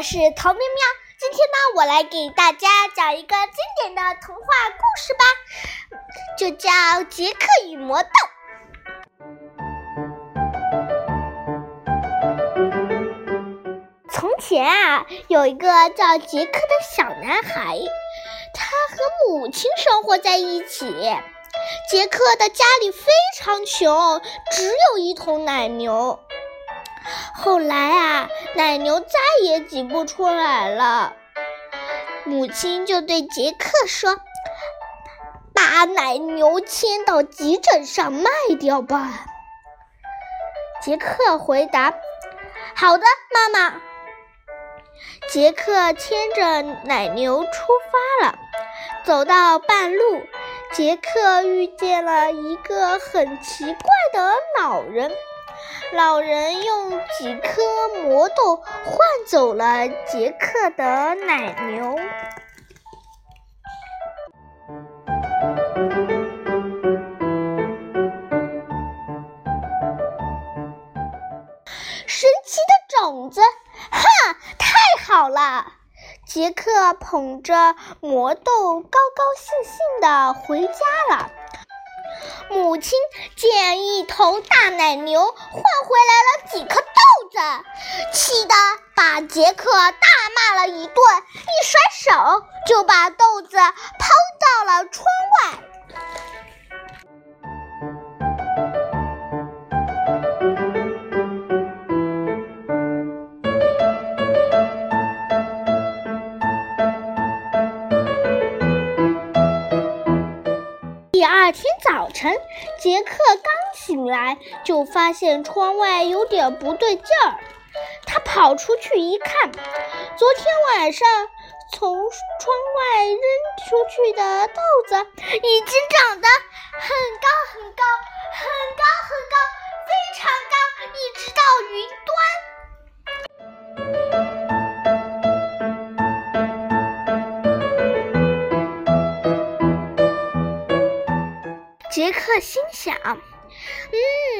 我是陶喵喵。今天呢，我来给大家讲一个经典的童话故事吧，就叫《杰克与魔豆》。从前啊，有一个叫杰克的小男孩，他和母亲生活在一起。杰克的家里非常穷，只有一头奶牛。后来啊，奶牛再也挤不出来了，母亲就对杰克说：“把奶牛牵到急诊上卖掉吧。”杰克回答：“好的，妈妈。”杰克牵着奶牛出发了，走到半路，杰克遇见了一个很奇怪的老人。老人用几颗魔豆换走了杰克的奶牛。神奇的种子，哈，太好了！杰克捧着魔豆，高高兴兴的回家了。母亲见一头大奶牛换回来了几颗豆子，气得把杰克大骂了一顿，一甩手就把豆子抛到了窗外。第二天早晨，杰克刚醒来，就发现窗外有点不对劲儿。他跑出去一看，昨天晚上从窗外扔出去的豆子已经长得很高很高，很高很高，非常高，一直到云端。杰克心想：“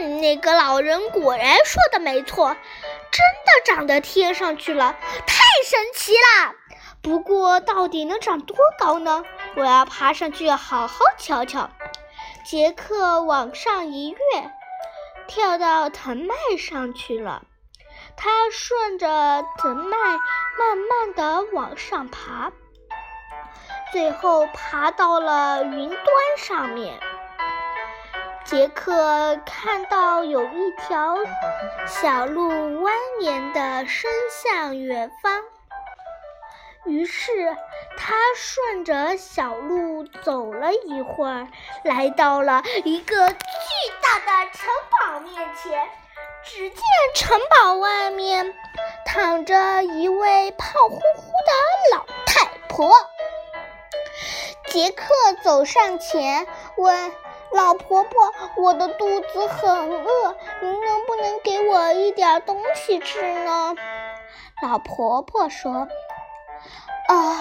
嗯，那个老人果然说的没错，真的长到天上去了，太神奇了！不过，到底能长多高呢？我要爬上去好好瞧瞧。”杰克往上一跃，跳到藤蔓上去了。他顺着藤蔓慢慢的往上爬，最后爬到了云端上面。杰克看到有一条小路蜿蜒地伸向远方，于是他顺着小路走了一会儿，来到了一个巨大的城堡面前。只见城堡外面躺着一位胖乎乎的老太婆。杰克走上前问。老婆婆，我的肚子很饿，您能不能给我一点东西吃呢？老婆婆说：“啊，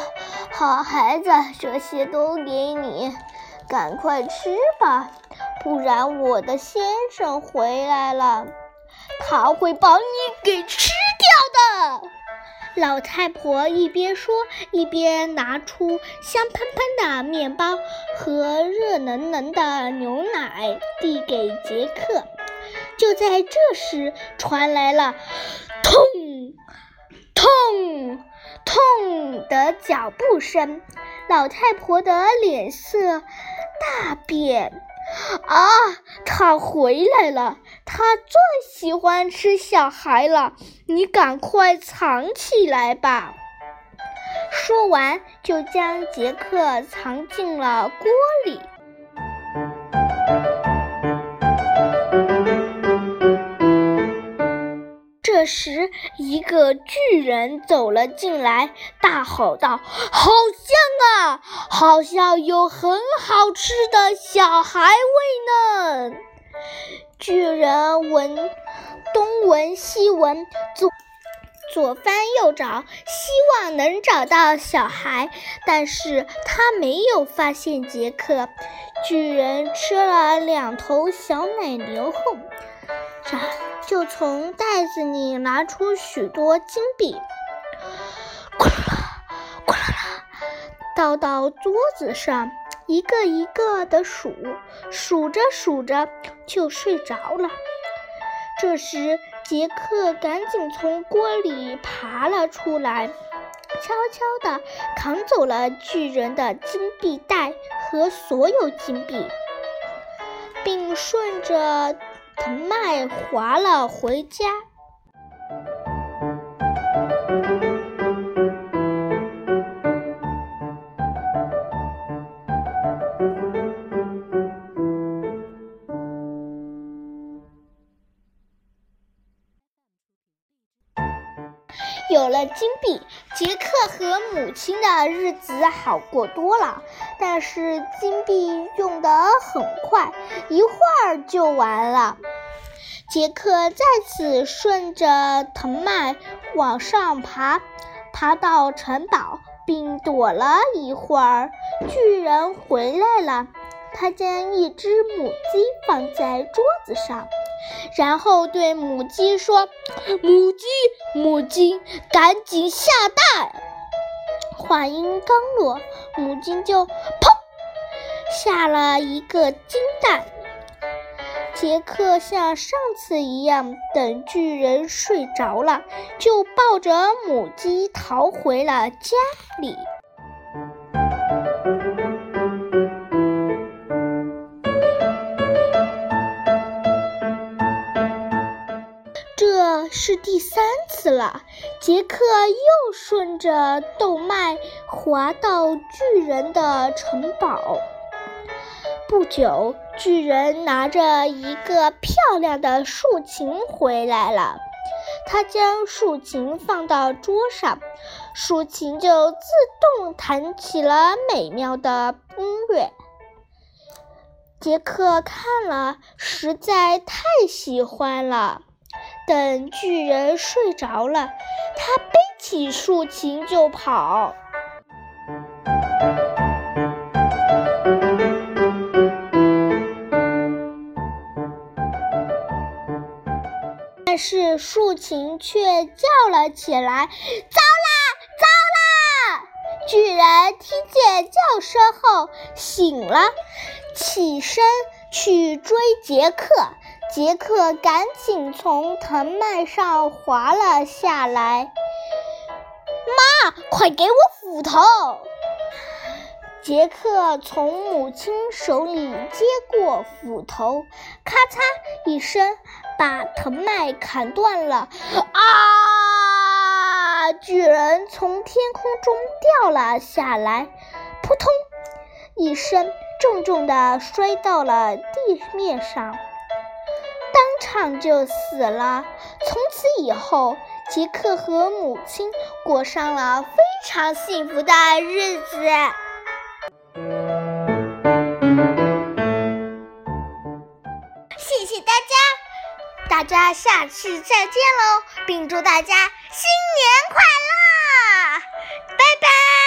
好孩子，这些都给你，赶快吃吧，不然我的先生回来了，他会把你给吃掉的。”老太婆一边说，一边拿出香喷喷的面包和热能能的牛奶递给杰克。就在这时，传来了“痛、痛、痛”的脚步声。老太婆的脸色大变。啊，他回来了！他最喜欢吃小孩了，你赶快藏起来吧。说完，就将杰克藏进了锅里。这时，一个巨人走了进来，大吼道：“好香啊！好像有很好吃的小孩味呢！”巨人闻东闻西闻，左左翻右找，希望能找到小孩，但是他没有发现杰克。巨人吃了两头小奶牛后，就从袋子里拿出许多金币，倒到桌子上，一个一个的数，数着数着就睡着了。这时，杰克赶紧从锅里爬了出来，悄悄地扛走了巨人的金币袋和所有金币，并顺着藤蔓滑了回家。有了金币，杰克和母亲的日子好过多了。但是金币用得很快，一会儿就完了。杰克再次顺着藤蔓往上爬，爬到城堡，并躲了一会儿。巨人回来了，他将一只母鸡放在桌子上。然后对母鸡说：“母鸡，母鸡，赶紧下蛋！”话音刚落，母鸡就砰下了一个金蛋。杰克像上次一样，等巨人睡着了，就抱着母鸡逃回了家里。是第三次了，杰克又顺着动脉滑到巨人的城堡。不久，巨人拿着一个漂亮的竖琴回来了。他将竖琴放到桌上，竖琴就自动弹起了美妙的音乐。杰克看了，实在太喜欢了。等巨人睡着了，他背起竖琴就跑。但是竖琴却叫了起来：“糟啦，糟啦！”巨人听见叫声后醒了，起身去追杰克。杰克赶紧从藤蔓上滑了下来。妈，快给我斧头！杰克从母亲手里接过斧头，咔嚓一声，把藤蔓砍断了。啊！巨人从天空中掉了下来，扑通一声，重重地摔到了地面上。场就死了。从此以后，杰克和母亲过上了非常幸福的日子。谢谢大家，大家下次再见喽，并祝大家新年快乐，拜拜。